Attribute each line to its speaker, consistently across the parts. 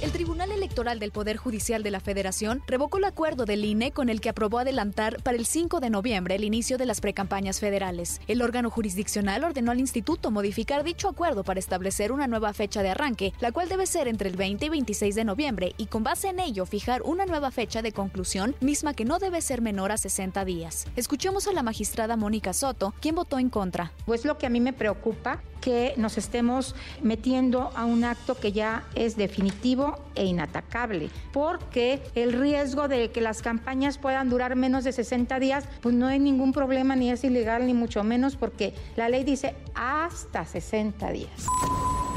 Speaker 1: El Tribunal Electoral del Poder Judicial de la Federación revocó el acuerdo del INE con el que aprobó adelantar para el 5 de noviembre el inicio de las precampañas federales. El órgano jurisdiccional ordenó al instituto modificar dicho acuerdo para establecer una nueva fecha de arranque, la cual debe ser entre el 20 y 26 de noviembre, y con base en ello fijar una nueva fecha de conclusión, misma que no debe ser menor a 60 días. Escuchemos a la magistrada Mónica Soto, quien votó en contra.
Speaker 2: Pues lo que a mí me preocupa que nos estemos metiendo a un acto que ya es definitivo e inatacable, porque el riesgo de que las campañas puedan durar menos de 60 días, pues no hay ningún problema, ni es ilegal, ni mucho menos, porque la ley dice hasta 60 días.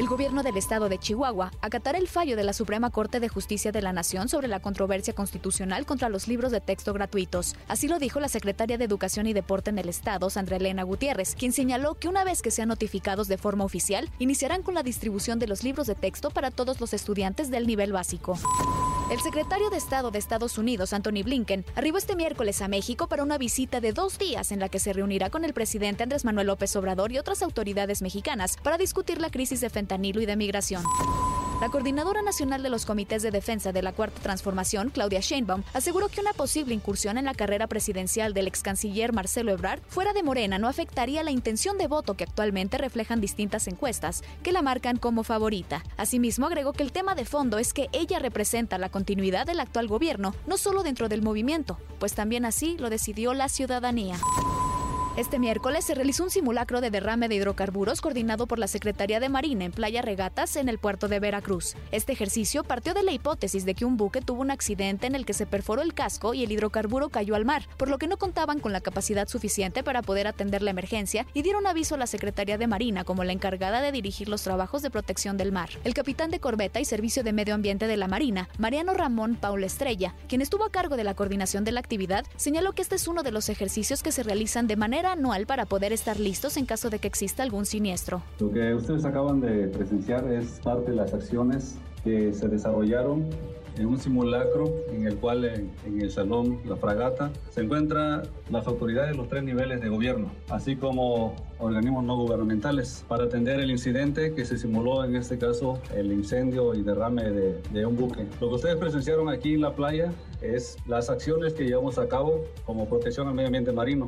Speaker 1: El gobierno del estado de Chihuahua acatará el fallo de la Suprema Corte de Justicia de la Nación sobre la controversia constitucional contra los libros de texto gratuitos. Así lo dijo la secretaria de Educación y Deporte en el estado, Sandra Elena Gutiérrez, quien señaló que una vez que sean notificados de forma oficial, iniciarán con la distribución de los libros de texto para todos los estudiantes del nivel básico. El secretario de Estado de Estados Unidos, Anthony Blinken, arribó este miércoles a México para una visita de dos días en la que se reunirá con el presidente Andrés Manuel López Obrador y otras autoridades mexicanas para discutir la crisis de fentanilo y de migración. La coordinadora nacional de los comités de defensa de la Cuarta Transformación, Claudia Sheinbaum, aseguró que una posible incursión en la carrera presidencial del ex canciller Marcelo Ebrard fuera de Morena no afectaría la intención de voto que actualmente reflejan distintas encuestas que la marcan como favorita. Asimismo, agregó que el tema de fondo es que ella representa la continuidad del actual gobierno, no solo dentro del movimiento, pues también así lo decidió la ciudadanía. Este miércoles se realizó un simulacro de derrame de hidrocarburos coordinado por la Secretaría de Marina en Playa Regatas en el puerto de Veracruz. Este ejercicio partió de la hipótesis de que un buque tuvo un accidente en el que se perforó el casco y el hidrocarburo cayó al mar, por lo que no contaban con la capacidad suficiente para poder atender la emergencia y dieron aviso a la Secretaría de Marina como la encargada de dirigir los trabajos de protección del mar. El capitán de corbeta y servicio de medio ambiente de la Marina, Mariano Ramón Paula Estrella, quien estuvo a cargo de la coordinación de la actividad, señaló que este es uno de los ejercicios que se realizan de manera anual para poder estar listos en caso de que exista algún siniestro.
Speaker 3: Lo que ustedes acaban de presenciar es parte de las acciones que se desarrollaron en un simulacro en el cual en, en, el salón La Fragata se encuentran las autoridades de los tres niveles de gobierno, así como organismos no gubernamentales, para atender el incidente que se simuló, en este caso, el incendio y derrame de, de un buque. Lo que ustedes presenciaron aquí en la playa es las acciones que llevamos a cabo como protección al medio ambiente marino.